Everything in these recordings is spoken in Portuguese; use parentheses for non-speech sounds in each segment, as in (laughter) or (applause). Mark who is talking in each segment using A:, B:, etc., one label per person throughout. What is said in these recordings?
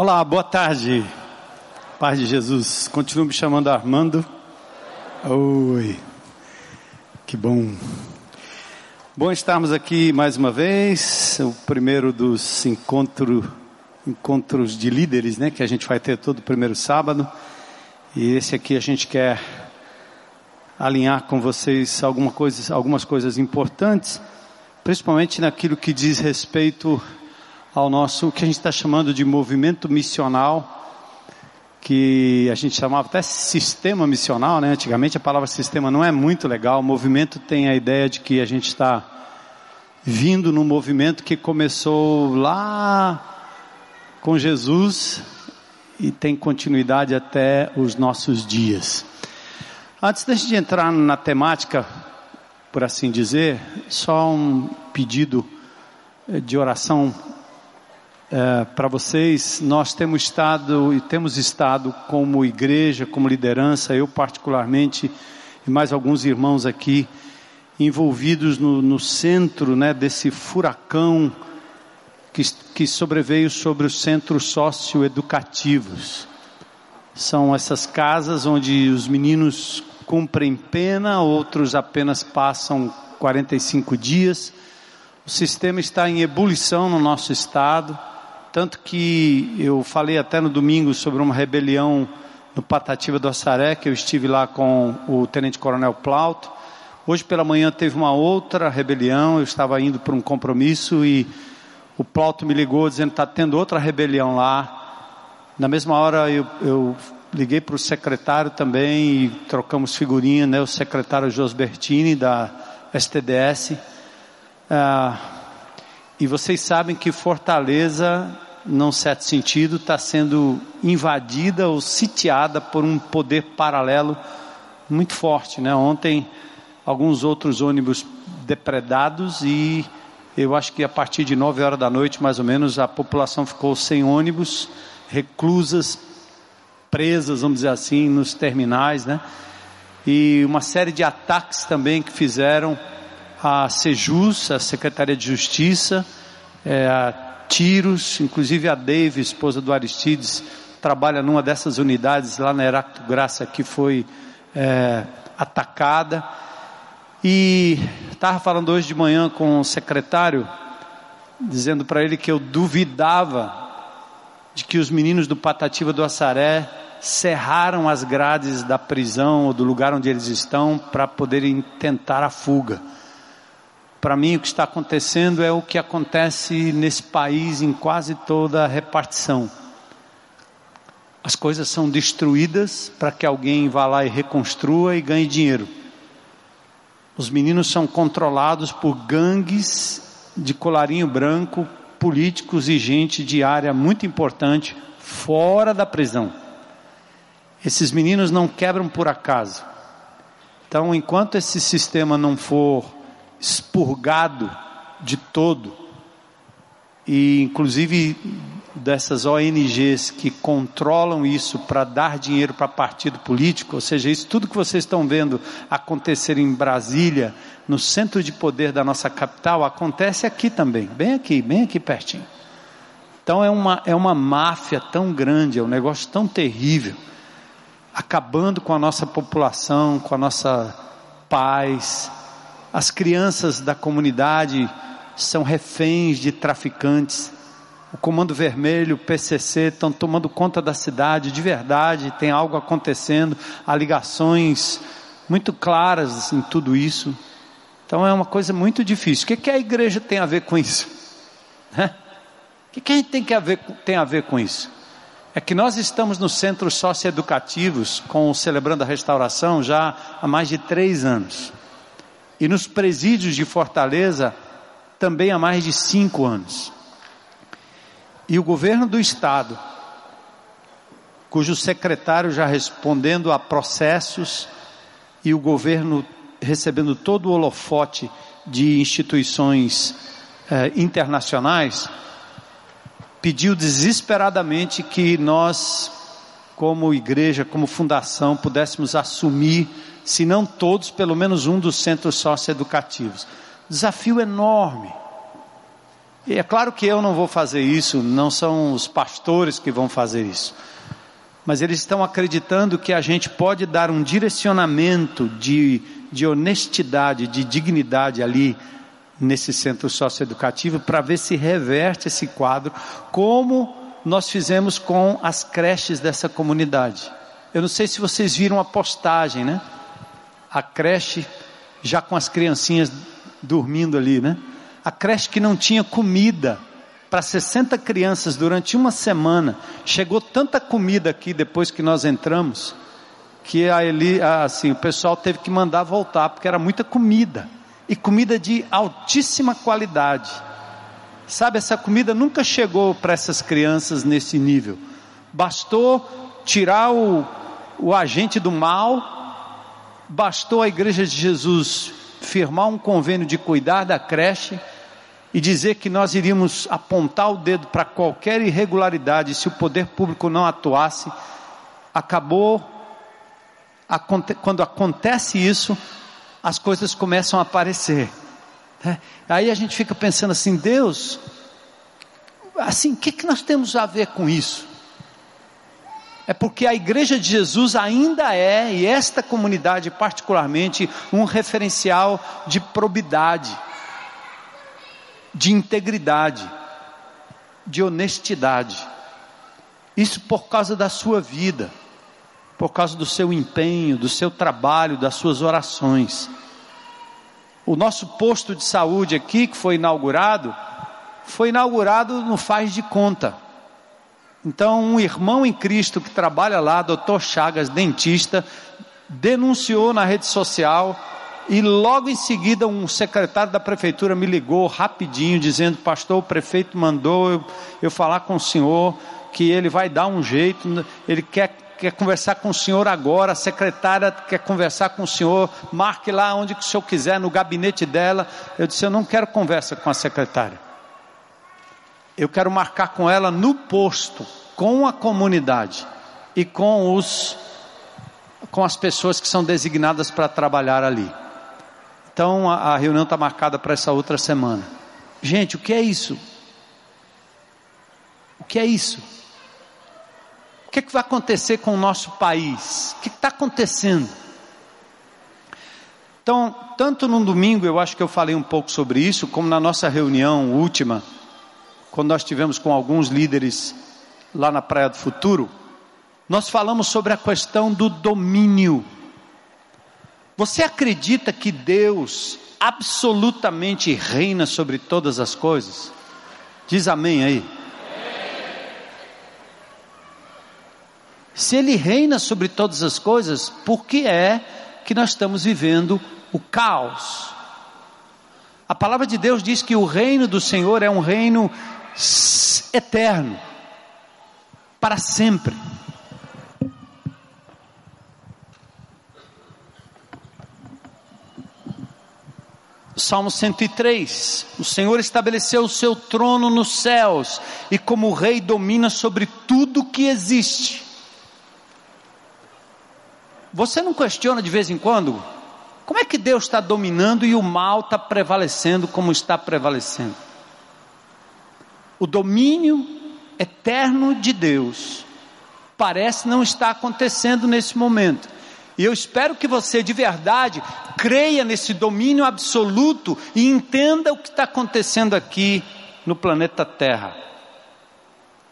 A: Olá, boa tarde. Paz de Jesus. Continuo me chamando Armando. Oi. Que bom. Bom estarmos aqui mais uma vez, o primeiro dos encontro, encontros de líderes, né, que a gente vai ter todo primeiro sábado. E esse aqui a gente quer alinhar com vocês alguma coisa, algumas coisas importantes, principalmente naquilo que diz respeito ao nosso, o que a gente está chamando de movimento missional, que a gente chamava até sistema missional, né? Antigamente a palavra sistema não é muito legal. O movimento tem a ideia de que a gente está vindo num movimento que começou lá com Jesus e tem continuidade até os nossos dias. Antes gente entrar na temática, por assim dizer, só um pedido de oração é, para vocês. Nós temos estado e temos estado como igreja, como liderança, eu particularmente e mais alguns irmãos aqui envolvidos no, no centro, né, desse furacão que, que sobreveio sobre os centros socioeducativos. São essas casas onde os meninos cumprem pena, outros apenas passam 45 dias. O sistema está em ebulição no nosso estado, tanto que eu falei até no domingo sobre uma rebelião no Patativa do Assaré, que eu estive lá com o Tenente Coronel Plauto. Hoje pela manhã teve uma outra rebelião, eu estava indo para um compromisso e o Plauto me ligou dizendo que está tendo outra rebelião lá. Na mesma hora eu, eu liguei para o secretário também e trocamos figurinha, né? O secretário Josbertini da STDS. Ah, e vocês sabem que Fortaleza, num certo sentido, está sendo invadida ou sitiada por um poder paralelo muito forte, né? Ontem alguns outros ônibus depredados e eu acho que a partir de 9 horas da noite, mais ou menos, a população ficou sem ônibus, reclusas, presas, vamos dizer assim, nos terminais, né? E uma série de ataques também que fizeram a Sejus, a Secretaria de Justiça, é, a tiros, inclusive a Dave, esposa do Aristides, trabalha numa dessas unidades lá na Heracto Graça que foi é, atacada. E estava falando hoje de manhã com o secretário, dizendo para ele que eu duvidava de que os meninos do Patativa do Assaré cerraram as grades da prisão ou do lugar onde eles estão para poderem tentar a fuga. Para mim, o que está acontecendo é o que acontece nesse país em quase toda a repartição. As coisas são destruídas para que alguém vá lá e reconstrua e ganhe dinheiro. Os meninos são controlados por gangues de colarinho branco, políticos e gente de área muito importante fora da prisão. Esses meninos não quebram por acaso. Então, enquanto esse sistema não for expurgado de todo, e inclusive dessas ONGs que controlam isso para dar dinheiro para partido político, ou seja, isso tudo que vocês estão vendo acontecer em Brasília, no centro de poder da nossa capital, acontece aqui também, bem aqui, bem aqui pertinho. Então é uma, é uma máfia tão grande, é um negócio tão terrível, acabando com a nossa população, com a nossa paz. As crianças da comunidade são reféns de traficantes o Comando Vermelho, o PCC estão tomando conta da cidade, de verdade, tem algo acontecendo, há ligações muito claras em tudo isso. Então é uma coisa muito difícil. O que, que a igreja tem a ver com isso? Né? O que, que a gente tem, que a ver, tem a ver com isso? É que nós estamos nos centros socioeducativos com o Celebrando a Restauração já há mais de três anos. E nos presídios de Fortaleza também há mais de cinco anos. E o governo do estado, cujo secretário já respondendo a processos e o governo recebendo todo o holofote de instituições eh, internacionais, pediu desesperadamente que nós, como igreja, como fundação, pudéssemos assumir, se não todos, pelo menos um dos centros socioeducativos. Desafio enorme E é claro que eu não vou fazer isso, não são os pastores que vão fazer isso. Mas eles estão acreditando que a gente pode dar um direcionamento de, de honestidade, de dignidade ali nesse centro socioeducativo para ver se reverte esse quadro, como nós fizemos com as creches dessa comunidade. Eu não sei se vocês viram a postagem, né? A creche já com as criancinhas dormindo ali, né? A creche que não tinha comida para 60 crianças durante uma semana. Chegou tanta comida aqui depois que nós entramos, que a Eli, assim, o pessoal teve que mandar voltar porque era muita comida e comida de altíssima qualidade. Sabe, essa comida nunca chegou para essas crianças nesse nível. Bastou tirar o, o agente do mal, bastou a igreja de Jesus firmar um convênio de cuidar da creche e dizer que nós iríamos apontar o dedo para qualquer irregularidade se o poder público não atuasse. Acabou, quando acontece isso, as coisas começam a aparecer. Né? Aí a gente fica pensando assim, Deus, assim, o que, que nós temos a ver com isso? É porque a igreja de Jesus ainda é, e esta comunidade particularmente, um referencial de probidade, de integridade, de honestidade. Isso por causa da sua vida, por causa do seu empenho, do seu trabalho, das suas orações. O nosso posto de saúde aqui, que foi inaugurado, foi inaugurado no faz de conta. Então, um irmão em Cristo que trabalha lá, doutor Chagas, dentista, denunciou na rede social e logo em seguida um secretário da prefeitura me ligou rapidinho, dizendo: Pastor, o prefeito mandou eu, eu falar com o senhor, que ele vai dar um jeito, ele quer quer conversar com o senhor agora, a secretária quer conversar com o senhor, marque lá onde que o senhor quiser, no gabinete dela. Eu disse, eu não quero conversa com a secretária. Eu quero marcar com ela no posto, com a comunidade e com os com as pessoas que são designadas para trabalhar ali. Então a, a reunião está marcada para essa outra semana. Gente, o que é isso? O que é isso? O que, é que vai acontecer com o nosso país? O que está acontecendo? Então, tanto no domingo, eu acho que eu falei um pouco sobre isso, como na nossa reunião última, quando nós tivemos com alguns líderes lá na Praia do Futuro, nós falamos sobre a questão do domínio. Você acredita que Deus absolutamente reina sobre todas as coisas? Diz amém aí. Se Ele reina sobre todas as coisas, por que é que nós estamos vivendo o caos? A palavra de Deus diz que o reino do Senhor é um reino eterno, para sempre. Salmo 103: O Senhor estabeleceu o seu trono nos céus e, como rei, domina sobre tudo que existe. Você não questiona de vez em quando? Como é que Deus está dominando e o mal está prevalecendo como está prevalecendo? O domínio eterno de Deus parece não estar acontecendo nesse momento. E eu espero que você de verdade creia nesse domínio absoluto e entenda o que está acontecendo aqui no planeta Terra.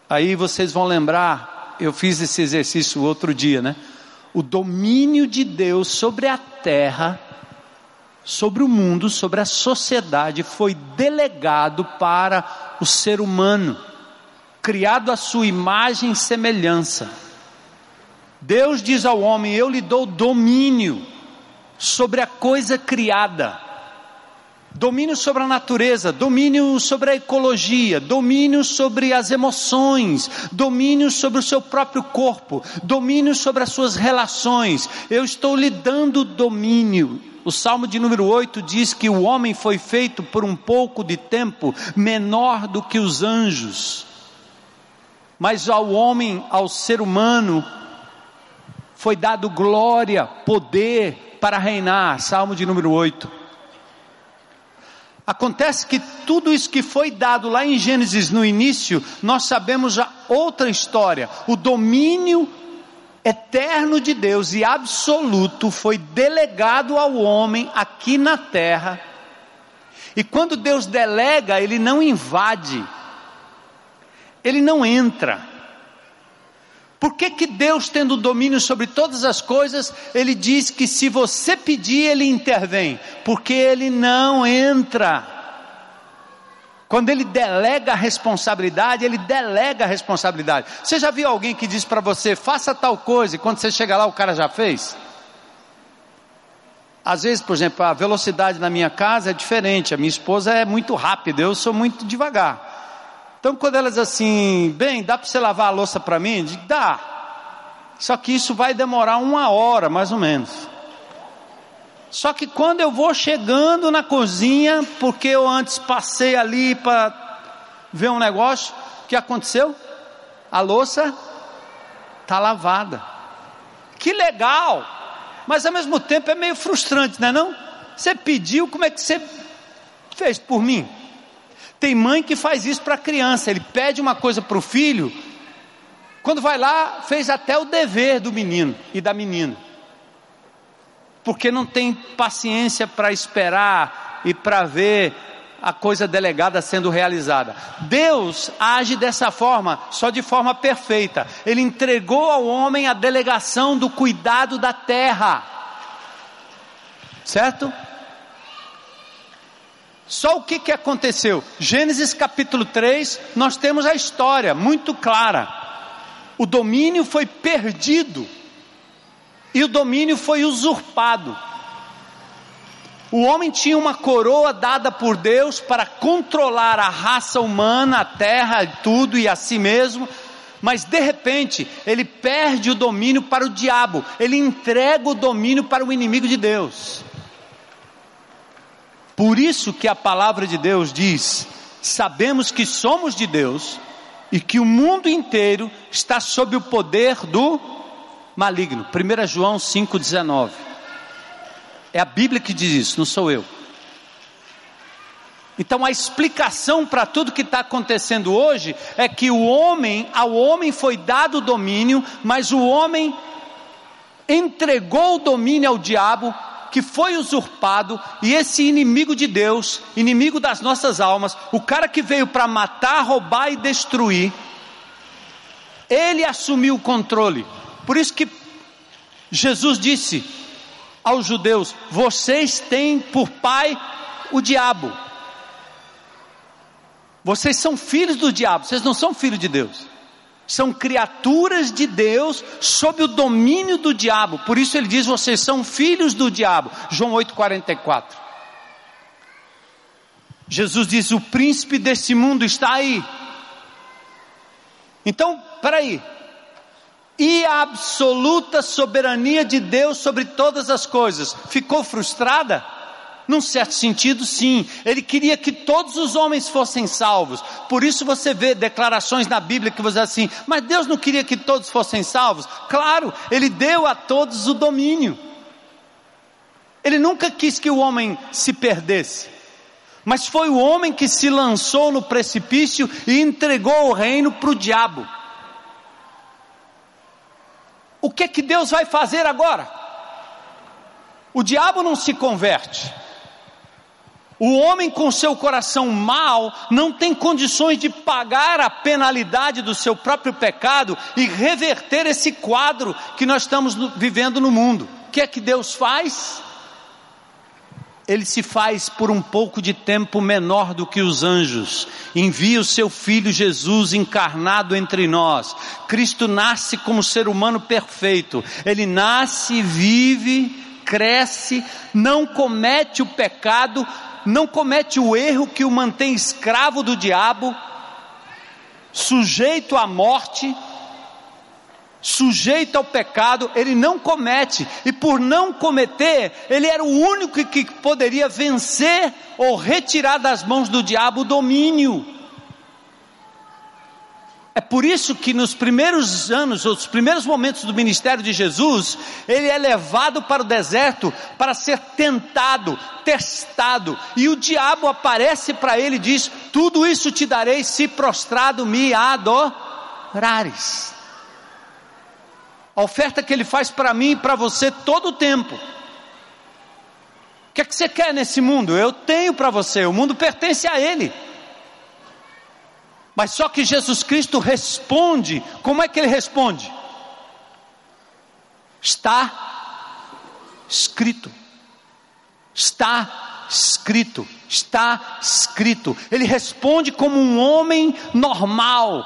A: Aí vocês vão lembrar, eu fiz esse exercício outro dia, né? O domínio de Deus sobre a terra, sobre o mundo, sobre a sociedade, foi delegado para o ser humano, criado à sua imagem e semelhança. Deus diz ao homem: Eu lhe dou domínio sobre a coisa criada domínio sobre a natureza, domínio sobre a ecologia, domínio sobre as emoções, domínio sobre o seu próprio corpo, domínio sobre as suas relações. Eu estou lhe dando domínio. O Salmo de número 8 diz que o homem foi feito por um pouco de tempo menor do que os anjos. Mas ao homem, ao ser humano, foi dado glória, poder para reinar. Salmo de número 8. Acontece que tudo isso que foi dado lá em Gênesis no início, nós sabemos já outra história. O domínio eterno de Deus e absoluto foi delegado ao homem aqui na terra. E quando Deus delega, ele não invade, ele não entra. Por que, que Deus, tendo domínio sobre todas as coisas, Ele diz que se você pedir, Ele intervém? Porque Ele não entra. Quando Ele delega a responsabilidade, Ele delega a responsabilidade. Você já viu alguém que diz para você, faça tal coisa, e quando você chega lá, o cara já fez? Às vezes, por exemplo, a velocidade na minha casa é diferente, a minha esposa é muito rápida, eu sou muito devagar. Então, quando elas assim, bem, dá para você lavar a louça para mim? Digo, dá. Só que isso vai demorar uma hora, mais ou menos. Só que quando eu vou chegando na cozinha, porque eu antes passei ali para ver um negócio, o que aconteceu? A louça está lavada. Que legal! Mas ao mesmo tempo é meio frustrante, não é não? Você pediu, como é que você fez por mim? Tem mãe que faz isso para a criança, ele pede uma coisa para o filho, quando vai lá, fez até o dever do menino e da menina, porque não tem paciência para esperar e para ver a coisa delegada sendo realizada. Deus age dessa forma, só de forma perfeita. Ele entregou ao homem a delegação do cuidado da terra. Certo? Só o que, que aconteceu? Gênesis capítulo 3, nós temos a história muito clara. O domínio foi perdido e o domínio foi usurpado. O homem tinha uma coroa dada por Deus para controlar a raça humana, a terra e tudo e a si mesmo, mas de repente ele perde o domínio para o diabo, ele entrega o domínio para o inimigo de Deus. Por isso que a palavra de Deus diz: sabemos que somos de Deus e que o mundo inteiro está sob o poder do maligno. 1 João 5,19. É a Bíblia que diz isso, não sou eu. Então a explicação para tudo que está acontecendo hoje é que o homem, ao homem foi dado o domínio, mas o homem entregou o domínio ao diabo que foi usurpado e esse inimigo de Deus, inimigo das nossas almas, o cara que veio para matar, roubar e destruir, ele assumiu o controle. Por isso que Jesus disse aos judeus: Vocês têm por pai o diabo. Vocês são filhos do diabo, vocês não são filhos de Deus são criaturas de Deus sob o domínio do diabo. Por isso ele diz: vocês são filhos do diabo. João 8,44. Jesus diz: o príncipe desse mundo está aí. Então, peraí. E a absoluta soberania de Deus sobre todas as coisas ficou frustrada? Num certo sentido, sim. Ele queria que todos os homens fossem salvos. Por isso você vê declarações na Bíblia que você diz assim: mas Deus não queria que todos fossem salvos? Claro, Ele deu a todos o domínio. Ele nunca quis que o homem se perdesse. Mas foi o homem que se lançou no precipício e entregou o reino para o diabo. O que é que Deus vai fazer agora? O diabo não se converte. O homem com seu coração mau não tem condições de pagar a penalidade do seu próprio pecado e reverter esse quadro que nós estamos vivendo no mundo. O que é que Deus faz? Ele se faz por um pouco de tempo menor do que os anjos, envia o seu filho Jesus encarnado entre nós. Cristo nasce como ser humano perfeito, ele nasce, vive, cresce, não comete o pecado, não comete o erro que o mantém escravo do diabo, sujeito à morte, sujeito ao pecado, ele não comete, e por não cometer, ele era o único que poderia vencer ou retirar das mãos do diabo o domínio. É por isso que nos primeiros anos, os primeiros momentos do ministério de Jesus, ele é levado para o deserto para ser tentado, testado, e o diabo aparece para ele e diz: Tudo isso te darei se prostrado me adorares. A oferta que ele faz para mim e para você todo o tempo. O que é que você quer nesse mundo? Eu tenho para você, o mundo pertence a ele. Mas só que Jesus Cristo responde, como é que ele responde? Está escrito. Está escrito. Está escrito. Ele responde como um homem normal,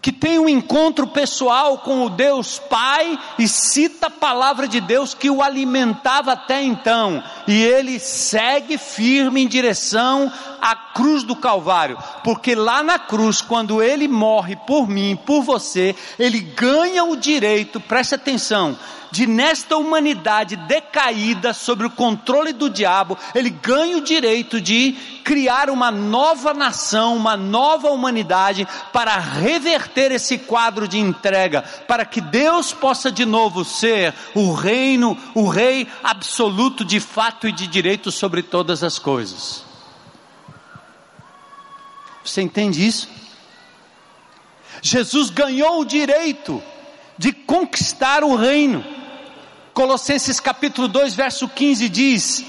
A: que tem um encontro pessoal com o Deus Pai e cita a palavra de Deus que o alimentava até então, e ele segue firme em direção à cruz do Calvário, porque lá na cruz, quando ele morre por mim, por você, ele ganha o direito, preste atenção, de nesta humanidade decaída sobre o controle do diabo, ele ganha o direito de criar uma nova nação, uma nova humanidade para reverter esse quadro de entrega, para que Deus possa de novo ser o reino, o rei absoluto de fato e de direito sobre todas as coisas. Você entende isso? Jesus ganhou o direito de conquistar o reino. Colossenses capítulo 2, verso 15 diz: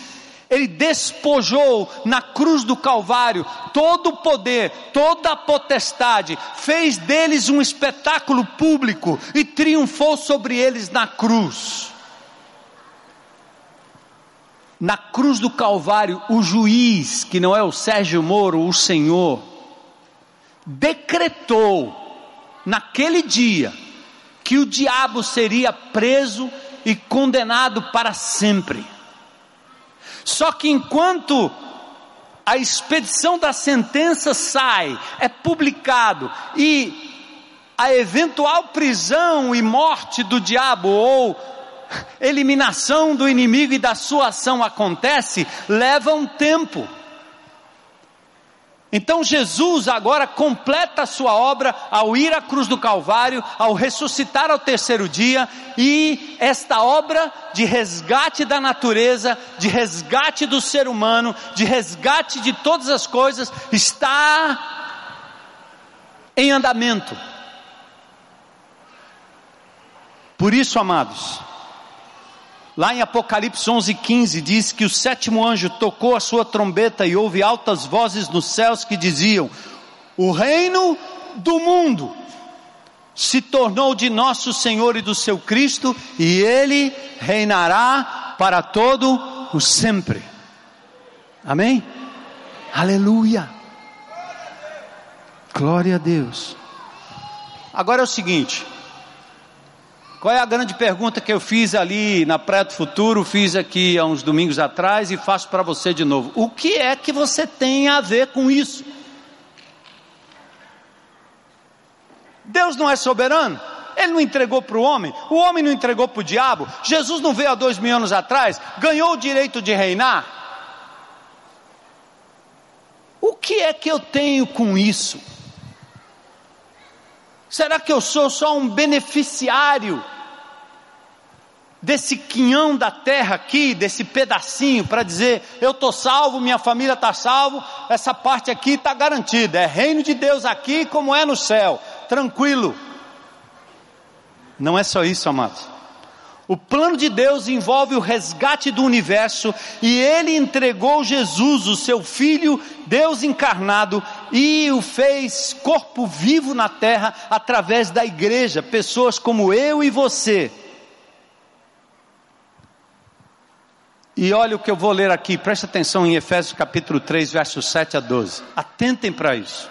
A: Ele despojou na cruz do Calvário todo o poder, toda a potestade, fez deles um espetáculo público e triunfou sobre eles na cruz. Na cruz do Calvário, o juiz, que não é o Sérgio Moro, o Senhor, decretou naquele dia que o diabo seria preso e condenado para sempre. Só que enquanto a expedição da sentença sai, é publicado e a eventual prisão e morte do diabo ou eliminação do inimigo e da sua ação acontece, leva um tempo. Então Jesus agora completa a sua obra ao ir à cruz do Calvário, ao ressuscitar ao terceiro dia, e esta obra de resgate da natureza, de resgate do ser humano, de resgate de todas as coisas, está em andamento. Por isso, amados, Lá em Apocalipse 11:15 diz que o sétimo anjo tocou a sua trombeta e houve altas vozes nos céus que diziam: O reino do mundo se tornou de nosso Senhor e do seu Cristo, e ele reinará para todo o sempre. Amém? Aleluia. Glória a Deus. Agora é o seguinte, qual é a grande pergunta que eu fiz ali na Praia do Futuro, fiz aqui há uns domingos atrás e faço para você de novo? O que é que você tem a ver com isso? Deus não é soberano? Ele não entregou para o homem, o homem não entregou para o diabo, Jesus não veio há dois mil anos atrás, ganhou o direito de reinar. O que é que eu tenho com isso? Será que eu sou só um beneficiário desse quinhão da terra aqui, desse pedacinho, para dizer: eu estou salvo, minha família está salvo, essa parte aqui está garantida, é reino de Deus aqui como é no céu, tranquilo. Não é só isso, amados. O plano de Deus envolve o resgate do universo e ele entregou Jesus, o seu filho, Deus encarnado, e o fez corpo vivo na terra através da igreja, pessoas como eu e você. E olha o que eu vou ler aqui, preste atenção em Efésios capítulo 3, versos 7 a 12. Atentem para isso.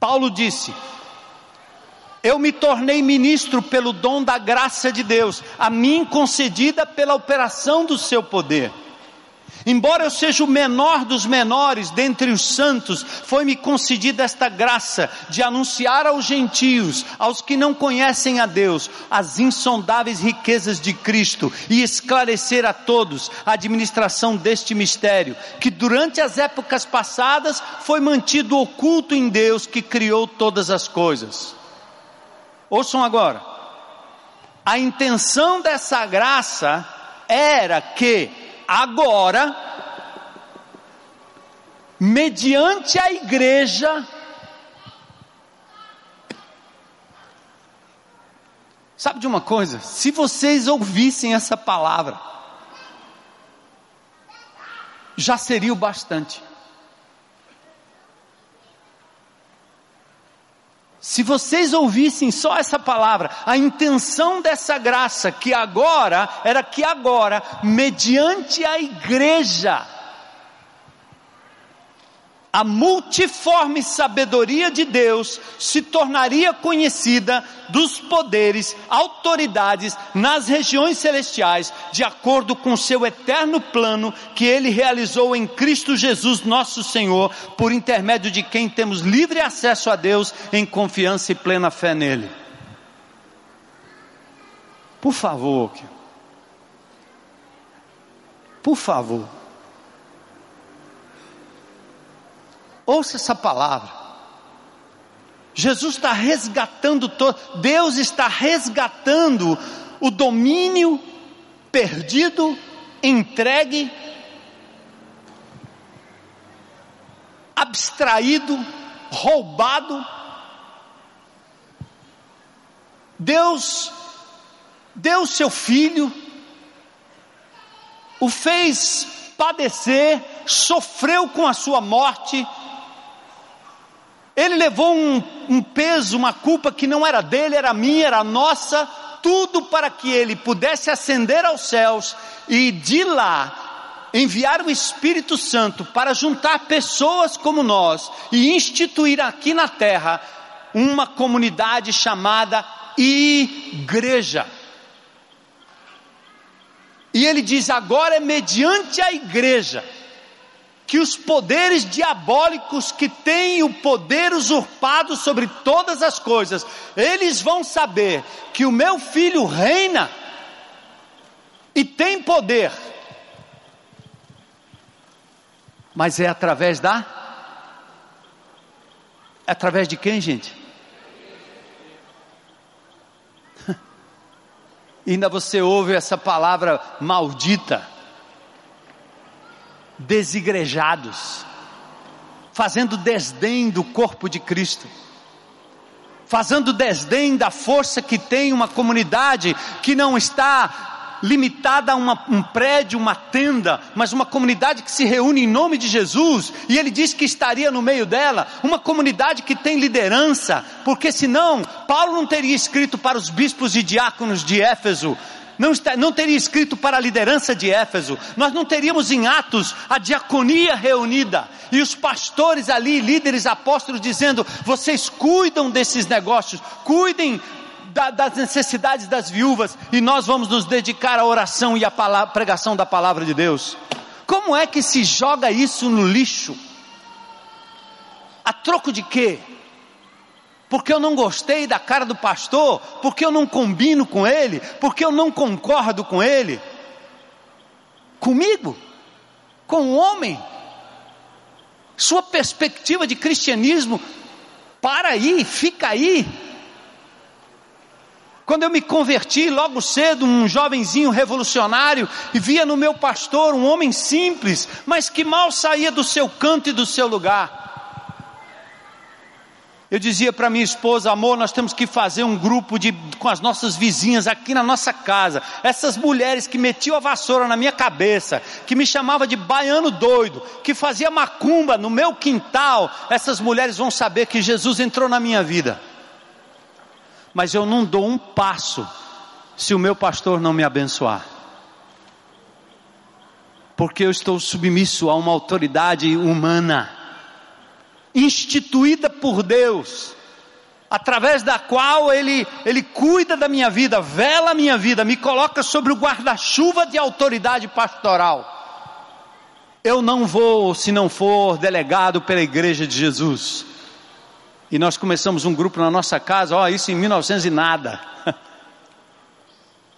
A: Paulo disse: eu me tornei ministro pelo dom da graça de Deus, a mim concedida pela operação do seu poder. Embora eu seja o menor dos menores dentre os santos, foi-me concedida esta graça de anunciar aos gentios, aos que não conhecem a Deus, as insondáveis riquezas de Cristo e esclarecer a todos a administração deste mistério, que durante as épocas passadas foi mantido oculto em Deus que criou todas as coisas. Ouçam agora. A intenção dessa graça era que agora, mediante a igreja, sabe de uma coisa? Se vocês ouvissem essa palavra, já seria o bastante. Se vocês ouvissem só essa palavra, a intenção dessa graça, que agora, era que agora, mediante a igreja, a multiforme sabedoria de Deus se tornaria conhecida dos poderes, autoridades nas regiões celestiais, de acordo com seu eterno plano que ele realizou em Cristo Jesus, nosso Senhor, por intermédio de quem temos livre acesso a Deus em confiança e plena fé nele. Por favor, por favor. Ouça essa palavra. Jesus está resgatando todo, Deus está resgatando o domínio perdido, entregue, abstraído, roubado. Deus deu seu filho, o fez padecer, sofreu com a sua morte, ele levou um, um peso, uma culpa que não era dele, era minha, era nossa, tudo para que ele pudesse ascender aos céus e de lá enviar o Espírito Santo para juntar pessoas como nós e instituir aqui na terra uma comunidade chamada igreja. E ele diz: agora é mediante a igreja que os poderes diabólicos que têm o poder usurpado sobre todas as coisas, eles vão saber que o meu filho reina e tem poder, mas é através da. É através de quem, gente? (laughs) Ainda você ouve essa palavra maldita desigrejados, fazendo desdém do corpo de Cristo, fazendo desdém da força que tem uma comunidade que não está limitada a uma, um prédio, uma tenda, mas uma comunidade que se reúne em nome de Jesus, e ele diz que estaria no meio dela, uma comunidade que tem liderança, porque senão Paulo não teria escrito para os bispos e diáconos de Éfeso, não, está, não teria escrito para a liderança de Éfeso, nós não teríamos em Atos a diaconia reunida e os pastores ali, líderes apóstolos, dizendo: vocês cuidam desses negócios, cuidem da, das necessidades das viúvas e nós vamos nos dedicar à oração e à palavra, pregação da palavra de Deus. Como é que se joga isso no lixo? A troco de quê? Porque eu não gostei da cara do pastor, porque eu não combino com ele, porque eu não concordo com ele. Comigo, com o homem, sua perspectiva de cristianismo, para aí, fica aí. Quando eu me converti logo cedo, um jovenzinho revolucionário, e via no meu pastor um homem simples, mas que mal saía do seu canto e do seu lugar. Eu dizia para minha esposa, amor, nós temos que fazer um grupo de, com as nossas vizinhas aqui na nossa casa. Essas mulheres que metiam a vassoura na minha cabeça, que me chamava de baiano doido, que fazia macumba no meu quintal, essas mulheres vão saber que Jesus entrou na minha vida. Mas eu não dou um passo se o meu pastor não me abençoar. Porque eu estou submisso a uma autoridade humana instituída por Deus, através da qual Ele, Ele cuida da minha vida, vela a minha vida, me coloca sobre o guarda-chuva de autoridade pastoral. Eu não vou se não for delegado pela igreja de Jesus. E nós começamos um grupo na nossa casa, ó, isso em 1900 e nada. (laughs)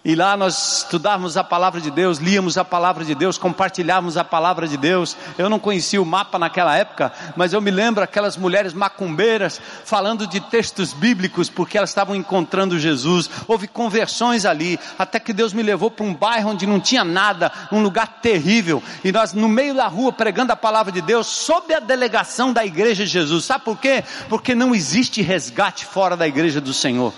A: E lá nós estudávamos a palavra de Deus, líamos a palavra de Deus, compartilhávamos a palavra de Deus. Eu não conhecia o mapa naquela época, mas eu me lembro aquelas mulheres macumbeiras falando de textos bíblicos porque elas estavam encontrando Jesus. Houve conversões ali, até que Deus me levou para um bairro onde não tinha nada, um lugar terrível. E nós no meio da rua pregando a palavra de Deus sob a delegação da igreja de Jesus. Sabe por quê? Porque não existe resgate fora da igreja do Senhor.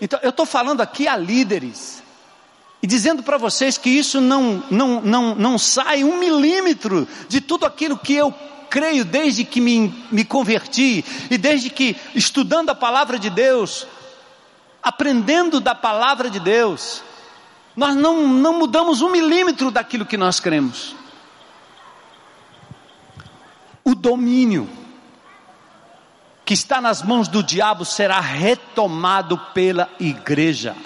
A: Então, eu estou falando aqui a líderes e dizendo para vocês que isso não, não, não, não sai um milímetro de tudo aquilo que eu creio desde que me, me converti e desde que, estudando a palavra de Deus, aprendendo da palavra de Deus, nós não, não mudamos um milímetro daquilo que nós cremos. O domínio que está nas mãos do diabo será retomado pela igreja.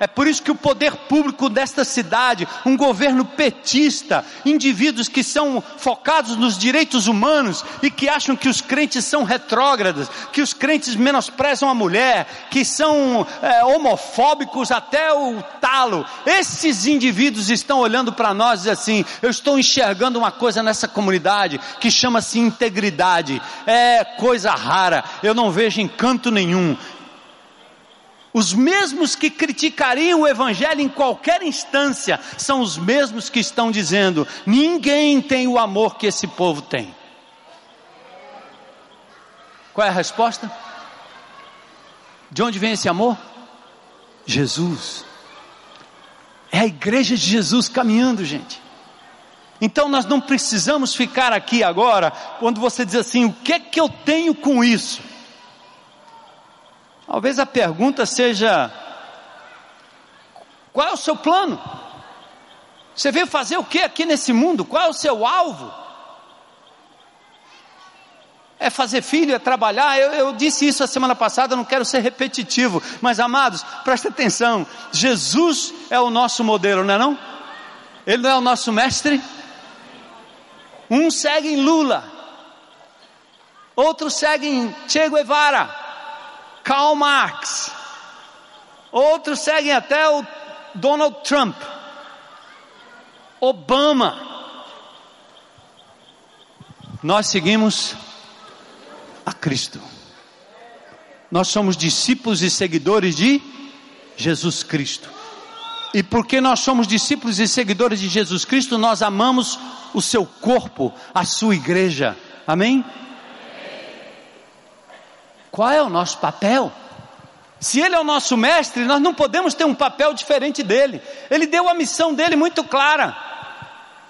A: É por isso que o poder público desta cidade, um governo petista, indivíduos que são focados nos direitos humanos e que acham que os crentes são retrógrados, que os crentes menosprezam a mulher, que são é, homofóbicos até o talo. Esses indivíduos estão olhando para nós e assim: eu estou enxergando uma coisa nessa comunidade que chama-se integridade. É coisa rara, eu não vejo encanto nenhum. Os mesmos que criticariam o Evangelho em qualquer instância são os mesmos que estão dizendo: ninguém tem o amor que esse povo tem. Qual é a resposta? De onde vem esse amor? Jesus. É a igreja de Jesus caminhando, gente. Então nós não precisamos ficar aqui agora, quando você diz assim: o que é que eu tenho com isso? Talvez a pergunta seja: qual é o seu plano? Você veio fazer o que aqui nesse mundo? Qual é o seu alvo? É fazer filho, é trabalhar. Eu, eu, disse isso a semana passada, não quero ser repetitivo, mas amados, presta atenção: Jesus é o nosso modelo, não é? Não? Ele não é o nosso mestre? Um segue em Lula, outro segue em Che Guevara. Karl Marx. Outros seguem até o Donald Trump, Obama. Nós seguimos a Cristo. Nós somos discípulos e seguidores de Jesus Cristo. E porque nós somos discípulos e seguidores de Jesus Cristo, nós amamos o seu corpo, a sua igreja. Amém? Qual é o nosso papel? Se ele é o nosso mestre, nós não podemos ter um papel diferente dele. Ele deu a missão dele muito clara.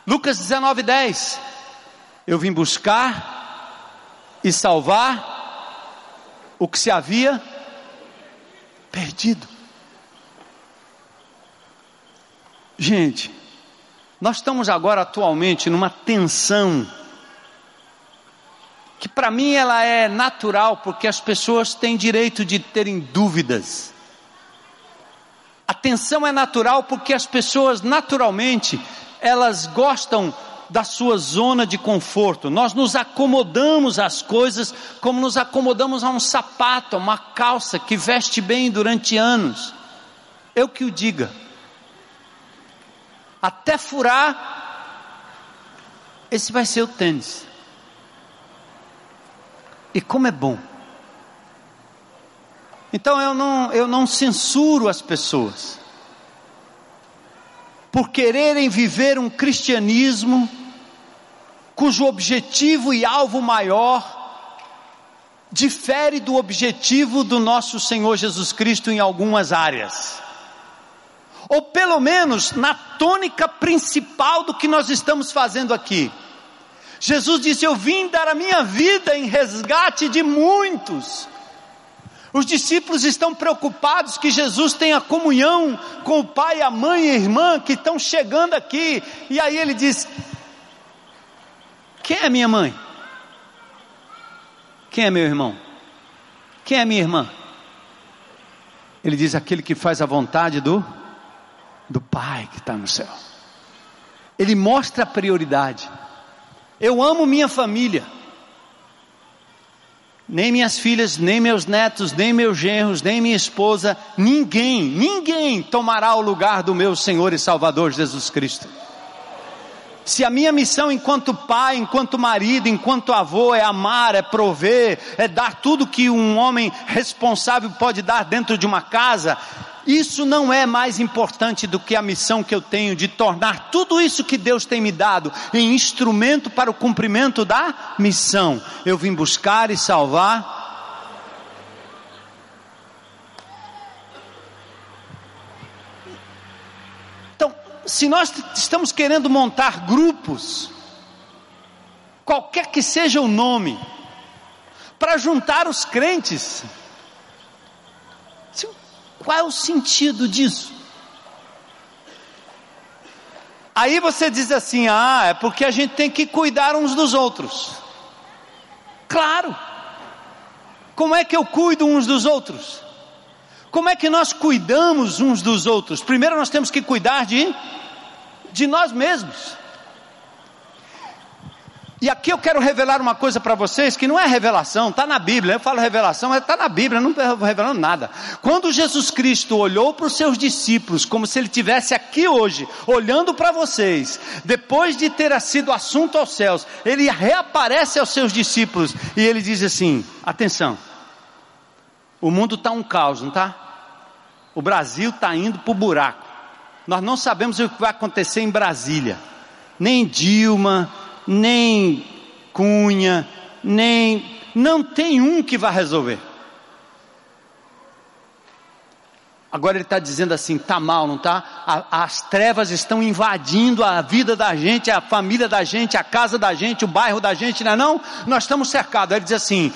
A: Lucas 19, 10. Eu vim buscar e salvar o que se havia perdido. Gente, nós estamos agora atualmente numa tensão que para mim ela é natural, porque as pessoas têm direito de terem dúvidas. A tensão é natural porque as pessoas naturalmente elas gostam da sua zona de conforto. Nós nos acomodamos às coisas como nos acomodamos a um sapato, a uma calça que veste bem durante anos. Eu que o diga. Até furar, esse vai ser o tênis. E como é bom. Então eu não, eu não censuro as pessoas por quererem viver um cristianismo cujo objetivo e alvo maior difere do objetivo do nosso Senhor Jesus Cristo em algumas áreas. Ou pelo menos na tônica principal do que nós estamos fazendo aqui. Jesus disse: Eu vim dar a minha vida em resgate de muitos. Os discípulos estão preocupados que Jesus tenha comunhão com o pai, a mãe e a irmã que estão chegando aqui. E aí ele diz: Quem é minha mãe? Quem é meu irmão? Quem é minha irmã? Ele diz: Aquele que faz a vontade do do Pai que está no céu. Ele mostra a prioridade. Eu amo minha família. Nem minhas filhas, nem meus netos, nem meus genros, nem minha esposa, ninguém, ninguém tomará o lugar do meu Senhor e Salvador Jesus Cristo. Se a minha missão enquanto pai, enquanto marido, enquanto avô é amar, é prover, é dar tudo que um homem responsável pode dar dentro de uma casa, isso não é mais importante do que a missão que eu tenho de tornar tudo isso que Deus tem me dado em instrumento para o cumprimento da missão. Eu vim buscar e salvar se nós estamos querendo montar grupos, qualquer que seja o nome, para juntar os crentes, qual é o sentido disso? Aí você diz assim: ah, é porque a gente tem que cuidar uns dos outros. Claro. Como é que eu cuido uns dos outros? Como é que nós cuidamos uns dos outros? Primeiro nós temos que cuidar de de nós mesmos. E aqui eu quero revelar uma coisa para vocês que não é revelação, está na Bíblia. Eu falo revelação, está na Bíblia, não estou revelando nada. Quando Jesus Cristo olhou para os seus discípulos, como se ele tivesse aqui hoje, olhando para vocês, depois de ter sido assunto aos céus, ele reaparece aos seus discípulos e ele diz assim: atenção, o mundo está um caos, não está? O Brasil está indo para o buraco. Nós não sabemos o que vai acontecer em Brasília. Nem Dilma, nem Cunha, nem. Não tem um que vai resolver. Agora ele está dizendo assim: está mal, não está? As trevas estão invadindo a vida da gente, a família da gente, a casa da gente, o bairro da gente, não é? Não? Nós estamos cercados. Ele diz assim: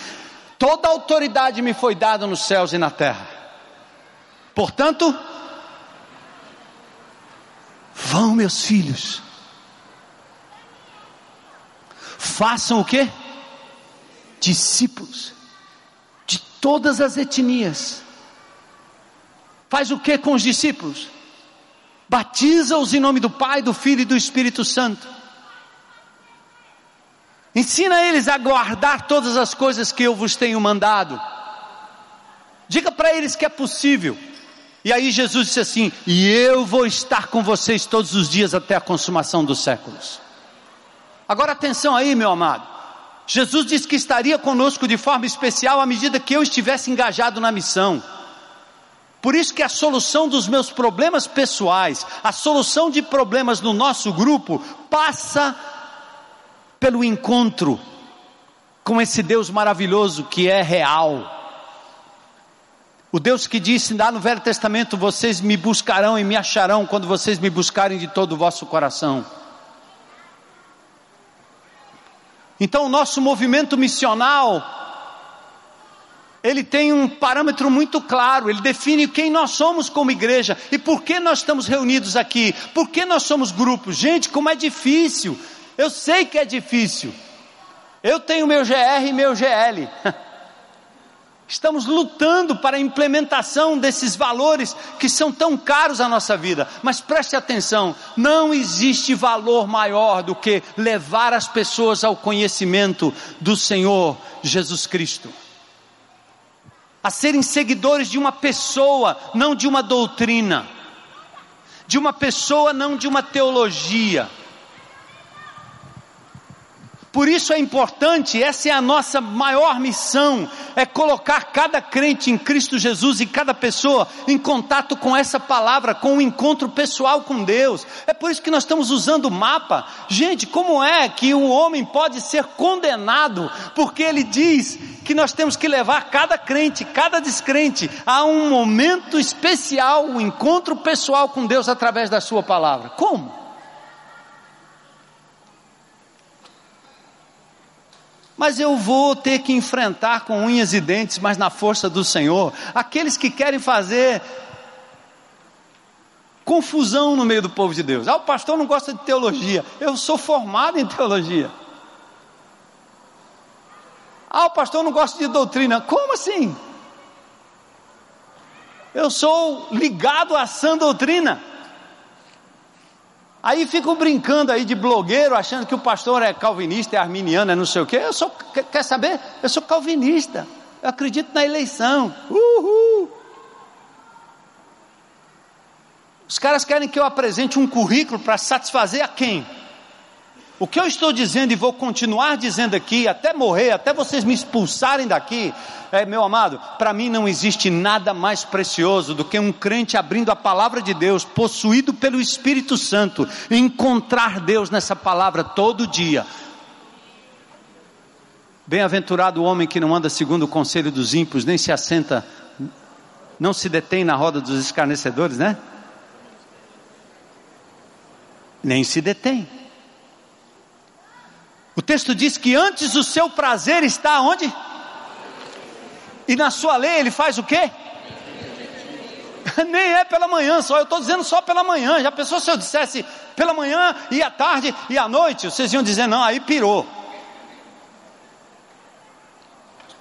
A: toda autoridade me foi dada nos céus e na terra. Portanto, Vão, meus filhos. Façam o que? Discípulos de todas as etnias. Faz o que com os discípulos? Batiza-os em nome do Pai, do Filho e do Espírito Santo. Ensina eles a guardar todas as coisas que eu vos tenho mandado. Diga para eles que é possível. E aí Jesus disse assim: E eu vou estar com vocês todos os dias até a consumação dos séculos. Agora atenção aí, meu amado. Jesus disse que estaria conosco de forma especial à medida que eu estivesse engajado na missão. Por isso que a solução dos meus problemas pessoais, a solução de problemas no nosso grupo, passa pelo encontro com esse Deus maravilhoso que é real o Deus que disse lá no Velho Testamento: Vocês me buscarão e me acharão quando vocês me buscarem de todo o vosso coração. Então, o nosso movimento missional, ele tem um parâmetro muito claro, ele define quem nós somos como igreja e por que nós estamos reunidos aqui, por que nós somos grupos. Gente, como é difícil, eu sei que é difícil. Eu tenho meu GR e meu GL. (laughs) Estamos lutando para a implementação desses valores que são tão caros à nossa vida. Mas preste atenção: não existe valor maior do que levar as pessoas ao conhecimento do Senhor Jesus Cristo. A serem seguidores de uma pessoa, não de uma doutrina. De uma pessoa, não de uma teologia por isso é importante, essa é a nossa maior missão, é colocar cada crente em Cristo Jesus e cada pessoa em contato com essa palavra, com um encontro pessoal com Deus. É por isso que nós estamos usando o mapa. Gente, como é que um homem pode ser condenado porque ele diz que nós temos que levar cada crente, cada descrente a um momento especial, um encontro pessoal com Deus através da sua palavra? Como? Mas eu vou ter que enfrentar com unhas e dentes, mas na força do Senhor, aqueles que querem fazer confusão no meio do povo de Deus. Ah, o pastor não gosta de teologia. Eu sou formado em teologia. Ah, o pastor não gosta de doutrina. Como assim? Eu sou ligado à sã doutrina. Aí ficam brincando aí de blogueiro, achando que o pastor é calvinista, é arminiano, é não sei o quê. Eu sou, quer saber? Eu sou calvinista. Eu acredito na eleição. Uhul! Os caras querem que eu apresente um currículo para satisfazer a quem? O que eu estou dizendo e vou continuar dizendo aqui, até morrer, até vocês me expulsarem daqui, é, meu amado, para mim não existe nada mais precioso do que um crente abrindo a palavra de Deus, possuído pelo Espírito Santo, encontrar Deus nessa palavra todo dia. Bem-aventurado o homem que não anda segundo o conselho dos ímpios, nem se assenta, não se detém na roda dos escarnecedores, né? Nem se detém. O texto diz que antes o seu prazer está onde? E na sua lei ele faz o quê? (laughs) Nem é pela manhã só, eu estou dizendo só pela manhã. Já pensou se eu dissesse pela manhã e à tarde e à noite? Vocês iam dizer, não, aí pirou.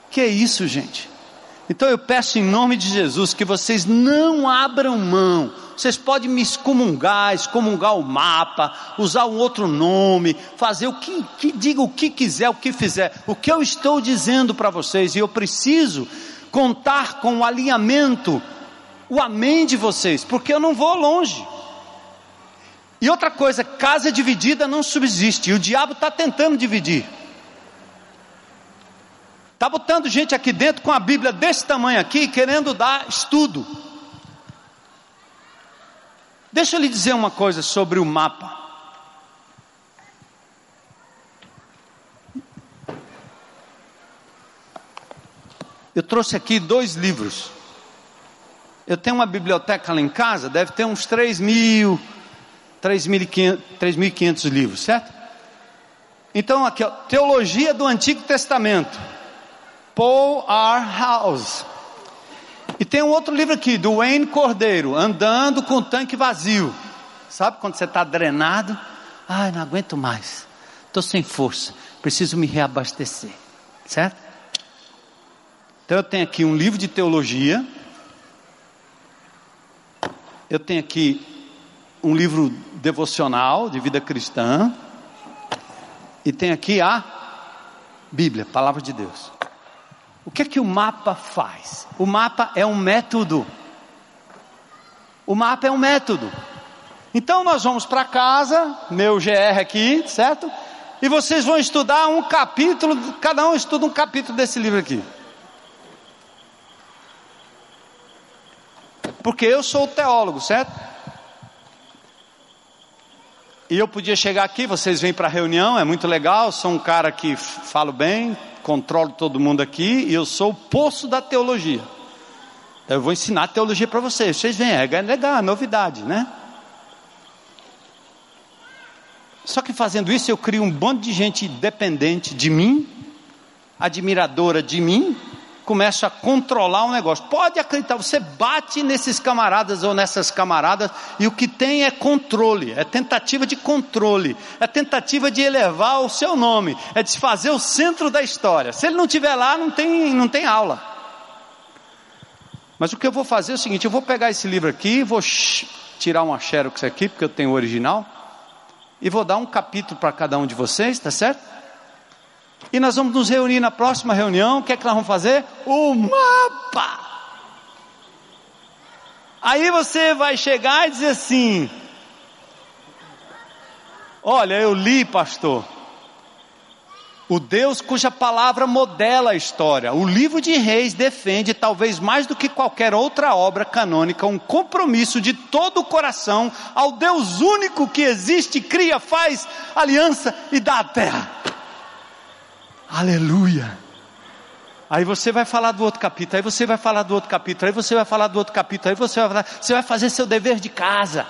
A: Que é isso, gente? Então eu peço em nome de Jesus que vocês não abram mão vocês podem me excomungar, excomungar o mapa, usar um outro nome, fazer o que, que diga o que quiser, o que fizer. O que eu estou dizendo para vocês, e eu preciso contar com o alinhamento, o amém de vocês, porque eu não vou longe. E outra coisa, casa dividida não subsiste, e o diabo está tentando dividir. Está botando gente aqui dentro com a Bíblia desse tamanho aqui, querendo dar estudo. Deixa eu lhe dizer uma coisa sobre o mapa. Eu trouxe aqui dois livros. Eu tenho uma biblioteca lá em casa, deve ter uns 3 mil, 3.500 livros, certo? Então aqui, ó, Teologia do Antigo Testamento. Paul R. House. E tem um outro livro aqui, do Wayne Cordeiro, Andando com o Tanque Vazio. Sabe quando você está drenado? Ai, não aguento mais. Estou sem força. Preciso me reabastecer. Certo? Então eu tenho aqui um livro de teologia. Eu tenho aqui um livro devocional de vida cristã. E tem aqui a Bíblia, Palavra de Deus. O que é que o mapa faz? O mapa é um método. O mapa é um método. Então nós vamos para casa, meu GR aqui, certo? E vocês vão estudar um capítulo, cada um estuda um capítulo desse livro aqui. Porque eu sou teólogo, certo? E eu podia chegar aqui, vocês vêm para a reunião, é muito legal, sou um cara que falo bem, controlo todo mundo aqui e eu sou o poço da teologia. Eu vou ensinar teologia para vocês. Vocês vêm, é legal, é novidade, né? Só que fazendo isso eu crio um bando de gente dependente de mim, admiradora de mim, começa a controlar o negócio. Pode acreditar, você bate nesses camaradas ou nessas camaradas e o que tem é controle, é tentativa de controle, é tentativa de elevar o seu nome, é desfazer o centro da história. Se ele não estiver lá, não tem, não tem aula. Mas o que eu vou fazer é o seguinte: eu vou pegar esse livro aqui, vou tirar uma xerox aqui, porque eu tenho o original, e vou dar um capítulo para cada um de vocês, tá certo? E nós vamos nos reunir na próxima reunião. O que é que nós vamos fazer? O mapa. Aí você vai chegar e dizer assim: Olha, eu li, pastor. O Deus cuja palavra modela a história. O livro de Reis defende, talvez mais do que qualquer outra obra canônica, um compromisso de todo o coração ao Deus único que existe, cria, faz aliança e dá a terra. Aleluia. Aí você vai falar do outro capítulo, aí você vai falar do outro capítulo, aí você vai falar do outro capítulo, aí você vai falar, você vai fazer seu dever de casa.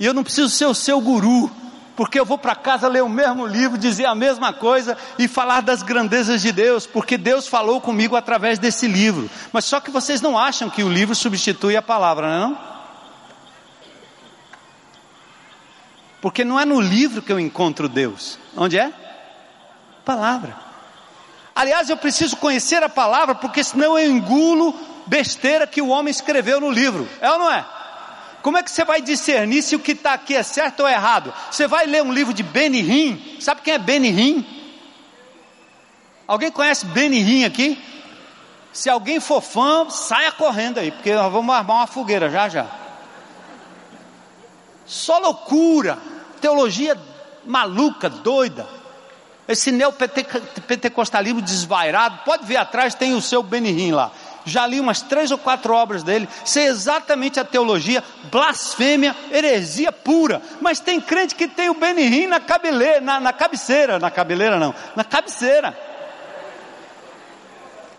A: E eu não preciso ser o seu guru, porque eu vou para casa ler o mesmo livro, dizer a mesma coisa e falar das grandezas de Deus, porque Deus falou comigo através desse livro. Mas só que vocês não acham que o livro substitui a palavra, não é? Porque não é no livro que eu encontro Deus. Onde é? Palavra. Aliás, eu preciso conhecer a palavra, porque senão eu engulo besteira que o homem escreveu no livro. É ou não é? Como é que você vai discernir se o que está aqui é certo ou errado? Você vai ler um livro de Benihim. Sabe quem é Benihim? Alguém conhece Benihim aqui? Se alguém for fã, saia correndo aí, porque nós vamos armar uma fogueira já já. Só loucura, teologia maluca, doida. Esse neopentecostalismo desvairado, pode ver atrás, tem o seu Benihim lá. Já li umas três ou quatro obras dele, sei exatamente a teologia, blasfêmia, heresia pura. Mas tem crente que tem o Benihim na, cabeleira, na, na cabeceira, na cabeleira não, na cabeceira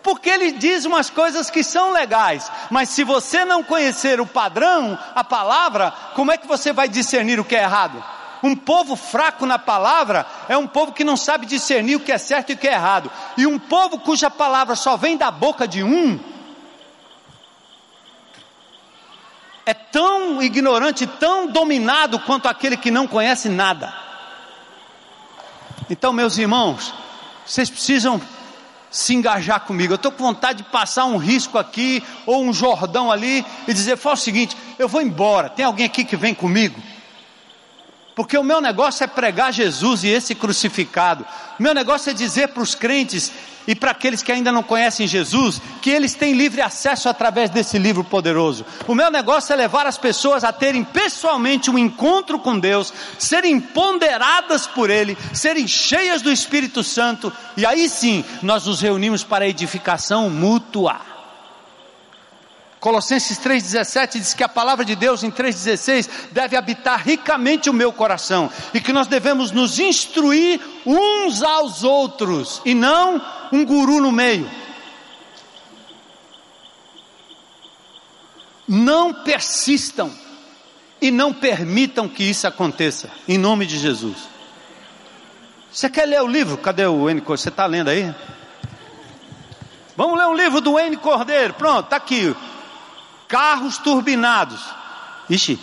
A: porque ele diz umas coisas que são legais, mas se você não conhecer o padrão, a palavra, como é que você vai discernir o que é errado? Um povo fraco na palavra é um povo que não sabe discernir o que é certo e o que é errado. E um povo cuja palavra só vem da boca de um, é tão ignorante, tão dominado quanto aquele que não conhece nada. Então, meus irmãos, vocês precisam se engajar comigo. Eu estou com vontade de passar um risco aqui ou um Jordão ali e dizer: faz o seguinte, eu vou embora. Tem alguém aqui que vem comigo? Porque o meu negócio é pregar Jesus e esse crucificado. O meu negócio é dizer para os crentes e para aqueles que ainda não conhecem Jesus que eles têm livre acesso através desse livro poderoso. O meu negócio é levar as pessoas a terem pessoalmente um encontro com Deus, serem ponderadas por Ele, serem cheias do Espírito Santo e aí sim nós nos reunimos para edificação mútua. Colossenses 3,17 diz que a palavra de Deus em 3,16 deve habitar ricamente o meu coração e que nós devemos nos instruir uns aos outros e não um guru no meio. Não persistam e não permitam que isso aconteça, em nome de Jesus. Você quer ler o livro? Cadê o N? Você está lendo aí? Vamos ler um livro do N Cordeiro. Pronto, está aqui carros turbinados. Ixi.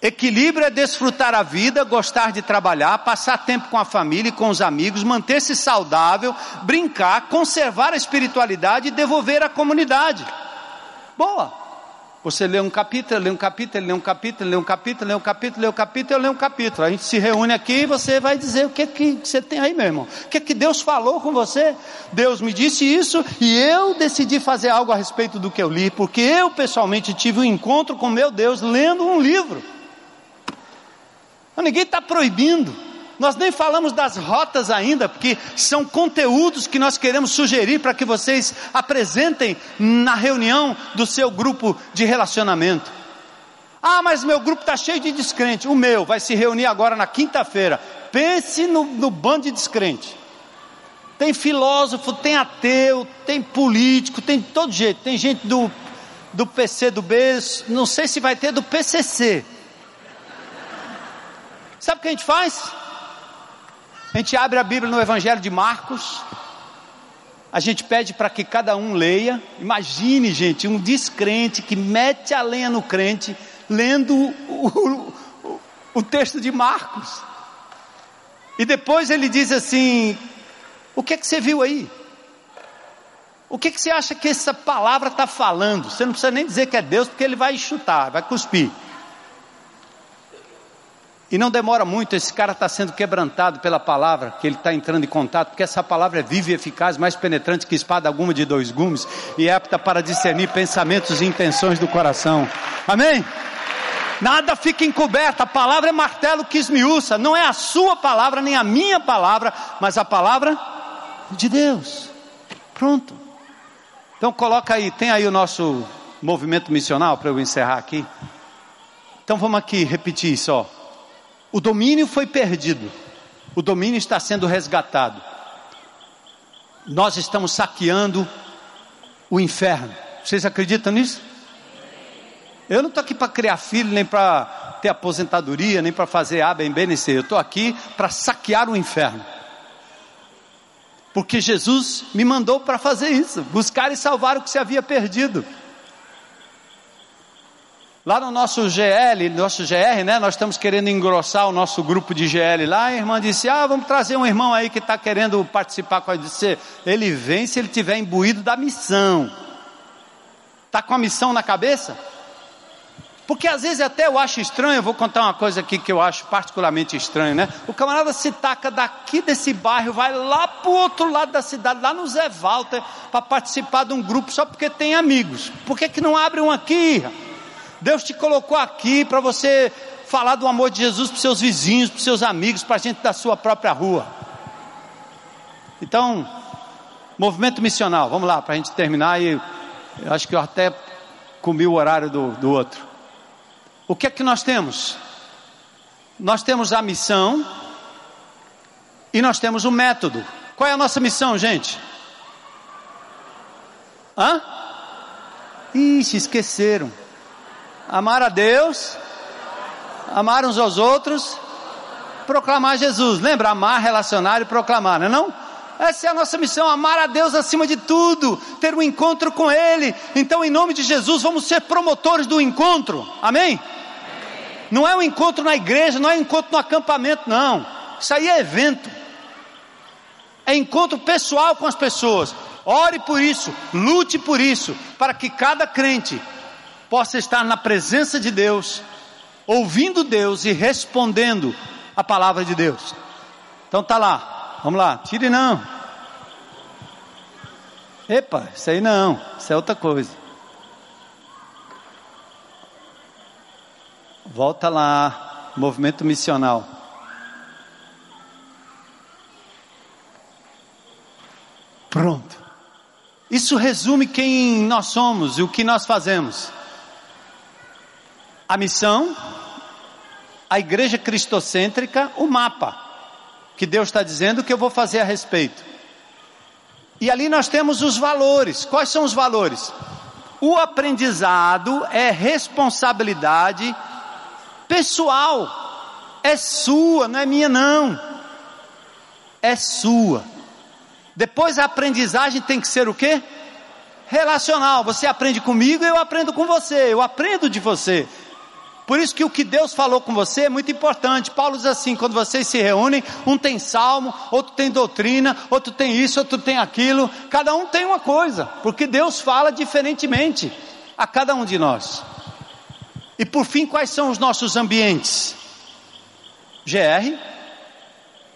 A: Equilíbrio é desfrutar a vida, gostar de trabalhar, passar tempo com a família e com os amigos, manter-se saudável, brincar, conservar a espiritualidade e devolver à comunidade. Boa. Você lê um capítulo, lê um capítulo, lê um capítulo, lê um capítulo, lê um capítulo, lê um capítulo, lê um capítulo. A gente se reúne aqui e você vai dizer o que, que você tem aí, meu irmão. O que, que Deus falou com você? Deus me disse isso e eu decidi fazer algo a respeito do que eu li, porque eu pessoalmente tive um encontro com meu Deus lendo um livro. Ninguém está proibindo. Nós nem falamos das rotas ainda, porque são conteúdos que nós queremos sugerir para que vocês apresentem na reunião do seu grupo de relacionamento. Ah, mas meu grupo está cheio de descrente. O meu vai se reunir agora na quinta-feira. Pense no, no bando de descrente. Tem filósofo, tem ateu, tem político, tem de todo jeito. Tem gente do, do PC do B, não sei se vai ter do PCC. Sabe o que a gente faz? A gente abre a Bíblia no Evangelho de Marcos, a gente pede para que cada um leia. Imagine, gente, um descrente que mete a lenha no crente, lendo o, o, o texto de Marcos. E depois ele diz assim: O que é que você viu aí? O que, é que você acha que essa palavra está falando? Você não precisa nem dizer que é Deus, porque ele vai chutar, vai cuspir. E não demora muito, esse cara está sendo quebrantado pela palavra, que ele está entrando em contato, porque essa palavra é viva e eficaz, mais penetrante que espada alguma de dois gumes, e é apta para discernir pensamentos e intenções do coração. Amém? Nada fica encoberto, a palavra é martelo que esmiuça, não é a sua palavra, nem a minha palavra, mas a palavra de Deus. Pronto. Então coloca aí, tem aí o nosso movimento missional para eu encerrar aqui. Então vamos aqui repetir isso, ó. O domínio foi perdido, o domínio está sendo resgatado. Nós estamos saqueando o inferno. Vocês acreditam nisso? Eu não estou aqui para criar filho, nem para ter aposentadoria, nem para fazer A, bem, bem, Eu estou aqui para saquear o inferno. Porque Jesus me mandou para fazer isso, buscar e salvar o que se havia perdido. Lá no nosso GL, nosso GR, né? Nós estamos querendo engrossar o nosso grupo de GL lá. A irmã disse: Ah, vamos trazer um irmão aí que está querendo participar com a gente. Ele vem se ele tiver imbuído da missão. Está com a missão na cabeça? Porque às vezes até eu acho estranho, eu vou contar uma coisa aqui que eu acho particularmente estranho, né? O camarada se taca daqui desse bairro, vai lá para o outro lado da cidade, lá no Zé Walter, para participar de um grupo só porque tem amigos. Por que, que não abre um aqui? Deus te colocou aqui para você falar do amor de Jesus para seus vizinhos, para seus amigos, para a gente da sua própria rua. Então, movimento missional, vamos lá, para a gente terminar e eu acho que eu até comi o horário do, do outro. O que é que nós temos? Nós temos a missão e nós temos o método. Qual é a nossa missão, gente? Hã? Ixi, esqueceram. Amar a Deus, amar uns aos outros, proclamar Jesus. Lembra? Amar, relacionar e proclamar, não é não? Essa é a nossa missão, amar a Deus acima de tudo, ter um encontro com Ele. Então, em nome de Jesus, vamos ser promotores do encontro. Amém? Não é um encontro na igreja, não é um encontro no acampamento, não. Isso aí é evento. É encontro pessoal com as pessoas. Ore por isso, lute por isso, para que cada crente possa estar na presença de Deus, ouvindo Deus e respondendo a palavra de Deus. Então tá lá, vamos lá, tire não. Epa, isso aí não, isso é outra coisa. Volta lá, movimento missional. Pronto. Isso resume quem nós somos e o que nós fazemos. A missão, a igreja cristocêntrica, o mapa que Deus está dizendo que eu vou fazer a respeito. E ali nós temos os valores. Quais são os valores? O aprendizado é responsabilidade pessoal, é sua, não é minha não. É sua. Depois a aprendizagem tem que ser o quê? Relacional. Você aprende comigo, eu aprendo com você, eu aprendo de você. Por isso que o que Deus falou com você é muito importante. Paulo diz assim: quando vocês se reúnem, um tem salmo, outro tem doutrina, outro tem isso, outro tem aquilo. Cada um tem uma coisa, porque Deus fala diferentemente a cada um de nós. E por fim, quais são os nossos ambientes? GR,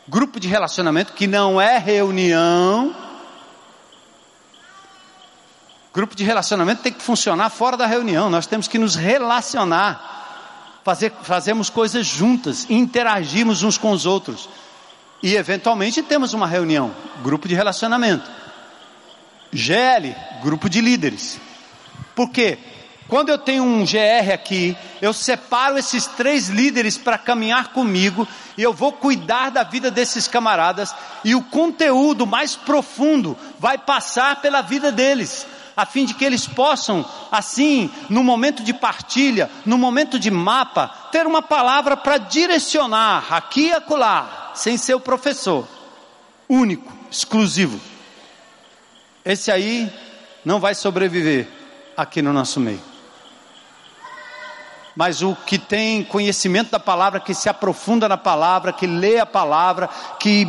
A: grupo de relacionamento, que não é reunião. Grupo de relacionamento tem que funcionar fora da reunião, nós temos que nos relacionar, fazer, fazemos coisas juntas, interagimos uns com os outros. E eventualmente temos uma reunião, grupo de relacionamento. GL, grupo de líderes. Por quê? Quando eu tenho um GR aqui, eu separo esses três líderes para caminhar comigo e eu vou cuidar da vida desses camaradas e o conteúdo mais profundo vai passar pela vida deles, a fim de que eles possam, assim, no momento de partilha, no momento de mapa, ter uma palavra para direcionar aqui e acolá, sem ser o professor, único, exclusivo. Esse aí não vai sobreviver aqui no nosso meio mas o que tem conhecimento da palavra, que se aprofunda na palavra, que lê a palavra, que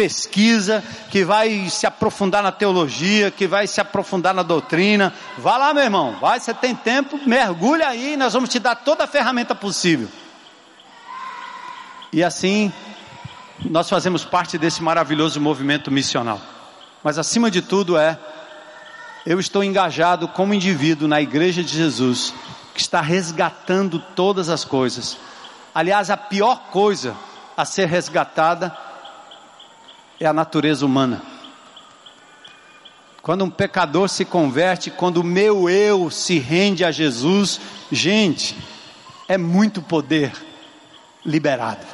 A: pesquisa, que vai se aprofundar na teologia, que vai se aprofundar na doutrina. Vá lá, meu irmão, vai, você tem tempo, mergulha aí, nós vamos te dar toda a ferramenta possível. E assim, nós fazemos parte desse maravilhoso movimento missional. Mas acima de tudo é, eu estou engajado como indivíduo na igreja de Jesus que está resgatando todas as coisas. Aliás, a pior coisa a ser resgatada é a natureza humana. Quando um pecador se converte, quando o meu eu se rende a Jesus, gente, é muito poder liberado.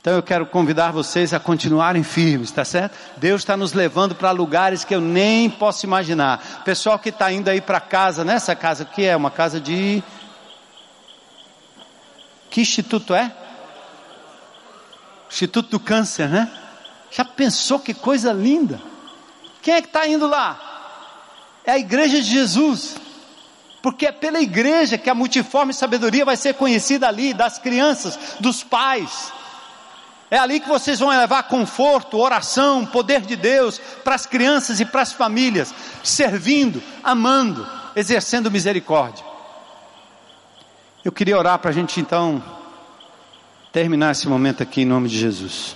A: Então eu quero convidar vocês a continuarem firmes, tá certo? Deus está nos levando para lugares que eu nem posso imaginar. Pessoal que está indo aí para casa, nessa casa que é uma casa de que instituto é? Instituto do Câncer, né? Já pensou que coisa linda? Quem é que está indo lá? É a igreja de Jesus. Porque é pela igreja que a multiforme sabedoria vai ser conhecida ali, das crianças, dos pais. É ali que vocês vão levar conforto, oração, poder de Deus para as crianças e para as famílias, servindo, amando. exercendo misericórdia. Eu queria orar para a gente então terminar esse momento aqui em nome de Jesus.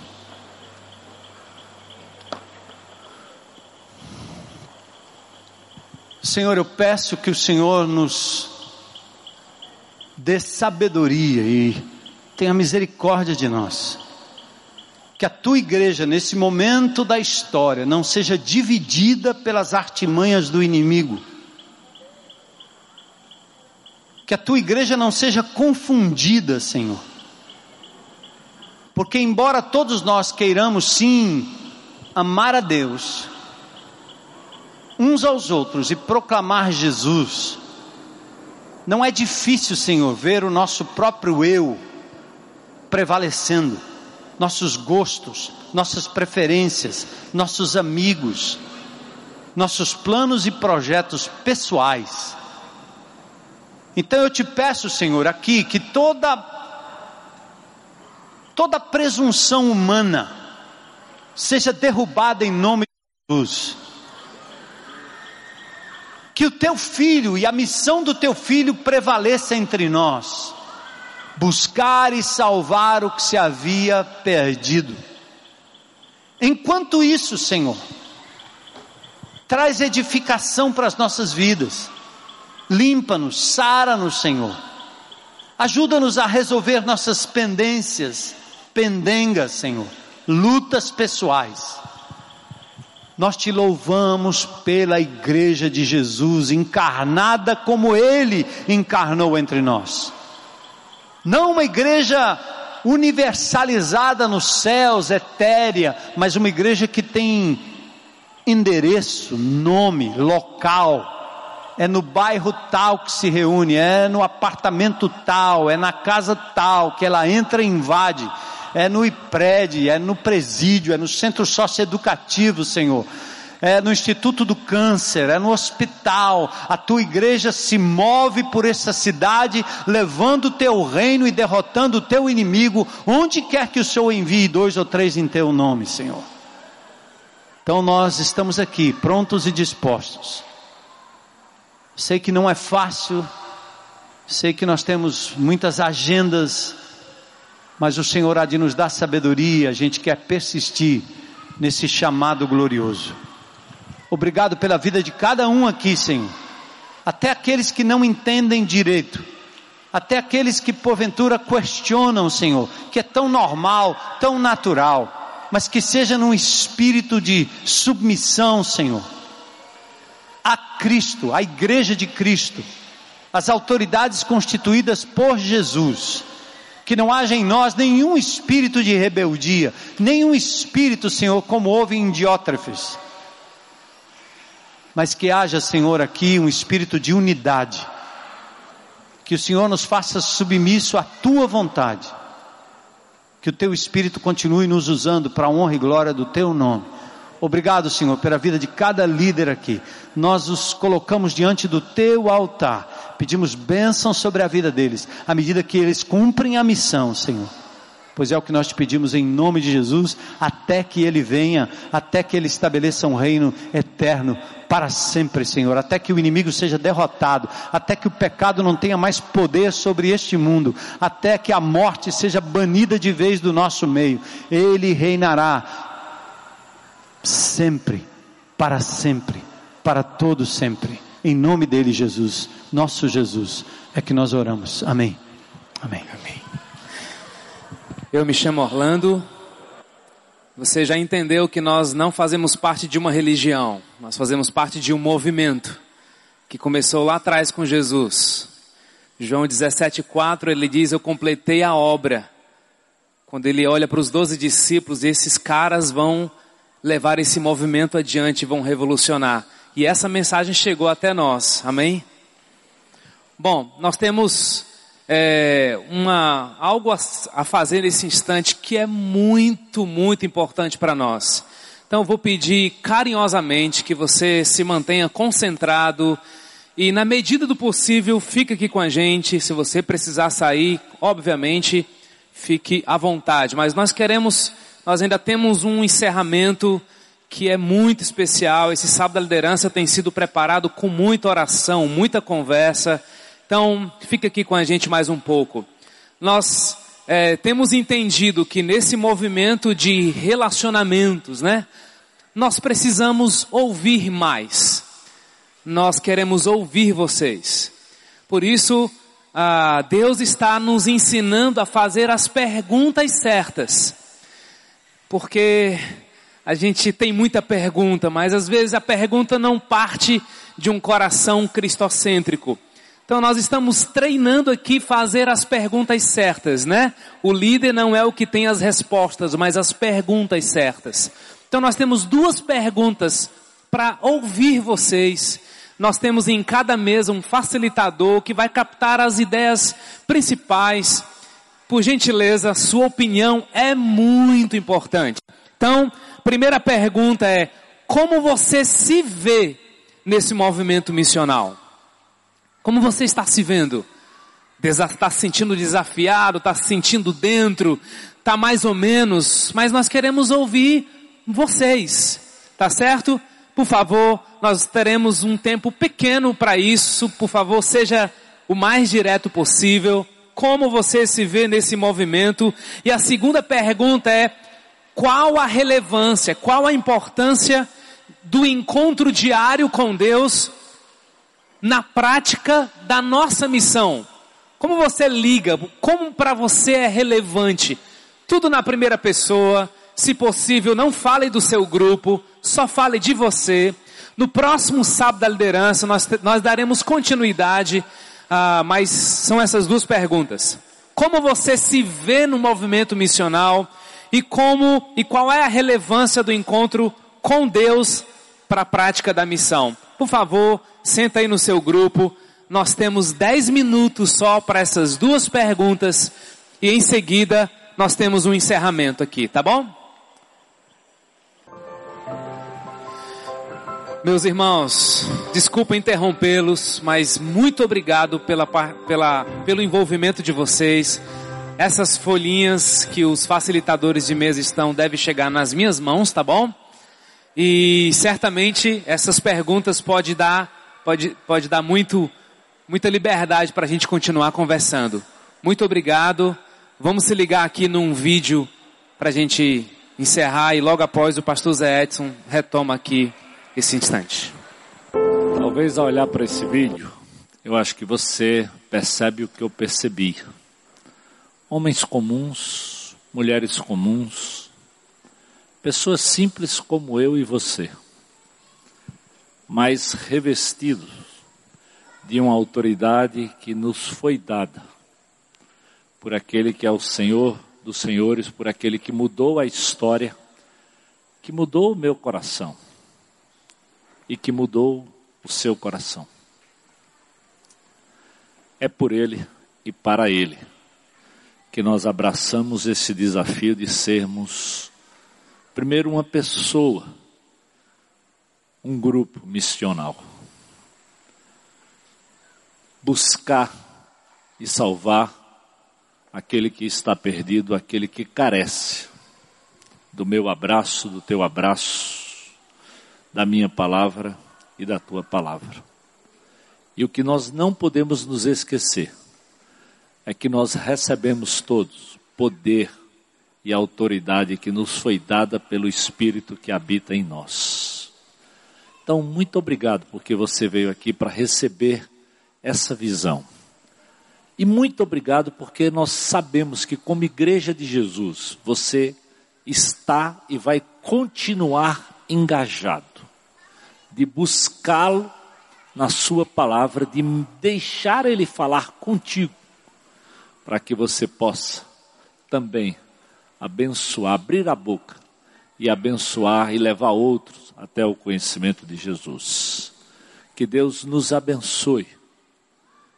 A: Senhor, eu peço que o Senhor nos dê sabedoria e tenha misericórdia de nós. Que a tua igreja, nesse momento da história, não seja dividida pelas artimanhas do inimigo. Que a tua igreja não seja confundida, Senhor. Porque, embora todos nós queiramos sim amar a Deus, uns aos outros e proclamar Jesus, não é difícil, Senhor, ver o nosso próprio eu prevalecendo, nossos gostos, nossas preferências, nossos amigos, nossos planos e projetos pessoais. Então eu te peço, Senhor, aqui que toda toda presunção humana seja derrubada em nome de Jesus que o teu filho e a missão do teu filho prevaleça entre nós, buscar e salvar o que se havia perdido. Enquanto isso, Senhor, traz edificação para as nossas vidas, limpa-nos, sara-nos, Senhor, ajuda-nos a resolver nossas pendências, pendengas, Senhor, lutas pessoais nós te louvamos pela igreja de Jesus, encarnada como Ele encarnou entre nós. Não uma igreja universalizada nos céus, etérea, mas uma igreja que tem endereço, nome, local. É no bairro tal que se reúne, é no apartamento tal, é na casa tal que ela entra e invade é no IPRED, é no presídio, é no centro socioeducativo, Senhor. É no Instituto do Câncer, é no hospital. A tua igreja se move por essa cidade, levando o teu reino e derrotando o teu inimigo, onde quer que o Senhor envie dois ou três em teu nome, Senhor. Então nós estamos aqui, prontos e dispostos. Sei que não é fácil, sei que nós temos muitas agendas, mas o Senhor há de nos dar sabedoria, a gente quer persistir nesse chamado glorioso. Obrigado pela vida de cada um aqui, Senhor. Até aqueles que não entendem direito, até aqueles que porventura questionam, Senhor, que é tão normal, tão natural, mas que seja num espírito de submissão, Senhor, a Cristo, a igreja de Cristo, as autoridades constituídas por Jesus que não haja em nós nenhum espírito de rebeldia, nenhum espírito, Senhor, como houve em Diótrefes, mas que haja, Senhor, aqui um espírito de unidade, que o Senhor nos faça submisso à tua vontade, que o teu espírito continue nos usando para a honra e glória do teu nome. Obrigado, Senhor, pela vida de cada líder aqui. Nós os colocamos diante do teu altar. Pedimos bênção sobre a vida deles, à medida que eles cumprem a missão, Senhor. Pois é o que nós te pedimos em nome de Jesus, até que ele venha, até que ele estabeleça um reino eterno para sempre, Senhor, até que o inimigo seja derrotado, até que o pecado não tenha mais poder sobre este mundo, até que a morte seja banida de vez do nosso meio. Ele reinará sempre, para sempre, para todo sempre. Em nome dele, Jesus, nosso Jesus, é que nós oramos. Amém. Amém. Amém.
B: Eu me chamo Orlando. Você já entendeu que nós não fazemos parte de uma religião, nós fazemos parte de um movimento que começou lá atrás com Jesus. João 17,4 ele diz: Eu completei a obra. Quando ele olha para os doze discípulos, esses caras vão levar esse movimento adiante, vão revolucionar. E essa mensagem chegou até nós, amém? Bom, nós temos é, uma, algo a, a fazer nesse instante que é muito, muito importante para nós. Então eu vou pedir carinhosamente que você se mantenha concentrado e na medida do possível fique aqui com a gente. Se você precisar sair, obviamente, fique à vontade. Mas nós queremos nós ainda temos um encerramento que é muito especial. Esse sábado da liderança tem sido preparado com muita oração, muita conversa. Então, fica aqui com a gente mais um pouco. Nós é, temos entendido que nesse movimento de relacionamentos, né, nós precisamos ouvir mais. Nós queremos ouvir vocês. Por isso, ah, Deus está nos ensinando a fazer as perguntas certas. Porque a gente tem muita pergunta, mas às vezes a pergunta não parte de um coração cristocêntrico. Então nós estamos treinando aqui fazer as perguntas certas, né? O líder não é o que tem as respostas, mas as perguntas certas. Então nós temos duas perguntas para ouvir vocês. Nós temos em cada mesa um facilitador que vai captar as ideias principais. Por gentileza, sua opinião é muito importante. Então, primeira pergunta é: como você se vê nesse movimento missional? Como você está se vendo? Está se sentindo desafiado? Está se sentindo dentro? Está mais ou menos? Mas nós queremos ouvir vocês, tá certo? Por favor, nós teremos um tempo pequeno para isso. Por favor, seja o mais direto possível. Como você se vê nesse movimento? E a segunda pergunta é: qual a relevância, qual a importância do encontro diário com Deus na prática da nossa missão. Como você liga? Como para você é relevante? Tudo na primeira pessoa. Se possível, não fale do seu grupo, só fale de você. No próximo sábado da liderança, nós, nós daremos continuidade, ah, mas são essas duas perguntas. Como você se vê no movimento missional e como e qual é a relevância do encontro com Deus para a prática da missão? Por favor, senta aí no seu grupo. Nós temos 10 minutos só para essas duas perguntas e em seguida nós temos um encerramento aqui, tá bom? Meus irmãos, desculpa interrompê-los, mas muito obrigado pela, pela, pelo envolvimento de vocês. Essas folhinhas que os facilitadores de mesa estão devem chegar nas minhas mãos, tá bom? E certamente essas perguntas pode dar pode, pode dar muito, muita liberdade para a gente continuar conversando. Muito obrigado. Vamos se ligar aqui num vídeo para a gente encerrar e logo após o pastor Zé Edson retoma aqui esse instante.
C: Talvez ao olhar para esse vídeo, eu acho que você percebe o que eu percebi. Homens comuns, mulheres comuns, pessoas simples como eu e você mas revestidos de uma autoridade que nos foi dada por aquele que é o Senhor dos Senhores, por aquele que mudou a história, que mudou o meu coração e que mudou o seu coração. É por ele e para ele que nós abraçamos esse desafio de sermos, primeiro, uma pessoa um grupo missional. Buscar e salvar aquele que está perdido, aquele que carece do meu abraço, do teu abraço, da minha palavra e da tua palavra. E o que nós não podemos nos esquecer é que nós recebemos todos poder e autoridade que nos foi dada pelo Espírito que habita em nós. Então, muito obrigado porque você veio aqui para receber essa visão. E muito obrigado porque nós sabemos que, como igreja de Jesus, você está e vai continuar engajado de buscá-lo na Sua palavra, de deixar Ele falar contigo, para que você possa também abençoar, abrir a boca e abençoar e levar outros até o conhecimento de Jesus. Que Deus nos abençoe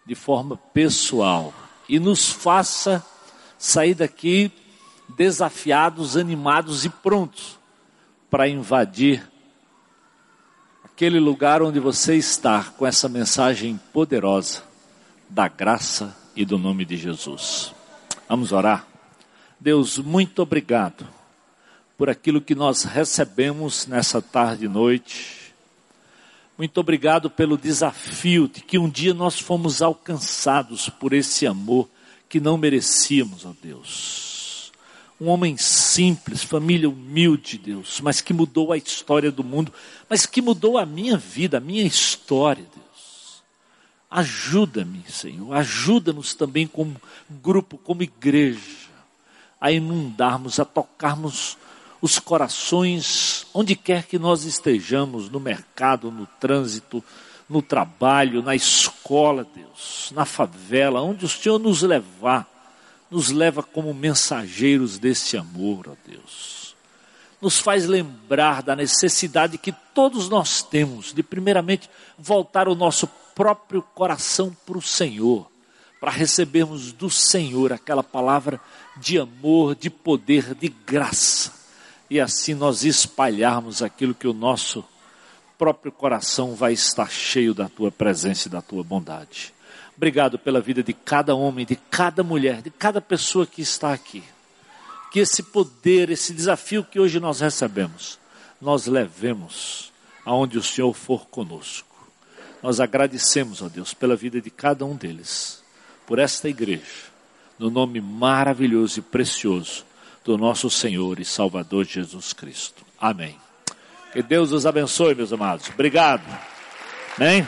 C: de forma pessoal e nos faça sair daqui desafiados, animados e prontos para invadir aquele lugar onde você está com essa mensagem poderosa da graça e do nome de Jesus. Vamos orar? Deus, muito obrigado por aquilo que nós recebemos nessa tarde e noite. Muito obrigado pelo desafio de que um dia nós fomos alcançados por esse amor que não merecíamos, ó Deus. Um homem simples, família humilde, Deus, mas que mudou a história do mundo, mas que mudou a minha vida, a minha história, Deus. Ajuda-me, Senhor, ajuda-nos também como grupo, como igreja, a inundarmos, a tocarmos os corações onde quer que nós estejamos, no mercado, no trânsito, no trabalho, na escola, Deus, na favela, onde o Senhor nos levar, nos leva como mensageiros desse amor, ó Deus. Nos faz lembrar da necessidade que todos nós temos de, primeiramente, voltar o nosso próprio coração para o Senhor, para recebermos do Senhor aquela palavra de amor, de poder, de graça e assim nós espalharmos aquilo que o nosso próprio coração vai estar cheio da tua presença e da tua bondade. Obrigado pela vida de cada homem, de cada mulher, de cada pessoa que está aqui. Que esse poder, esse desafio que hoje nós recebemos, nós levemos aonde o Senhor for conosco. Nós agradecemos, ó Deus, pela vida de cada um deles, por esta igreja, no nome maravilhoso e precioso do nosso Senhor e Salvador Jesus Cristo. Amém. Que Deus os abençoe, meus amados. Obrigado. Amém.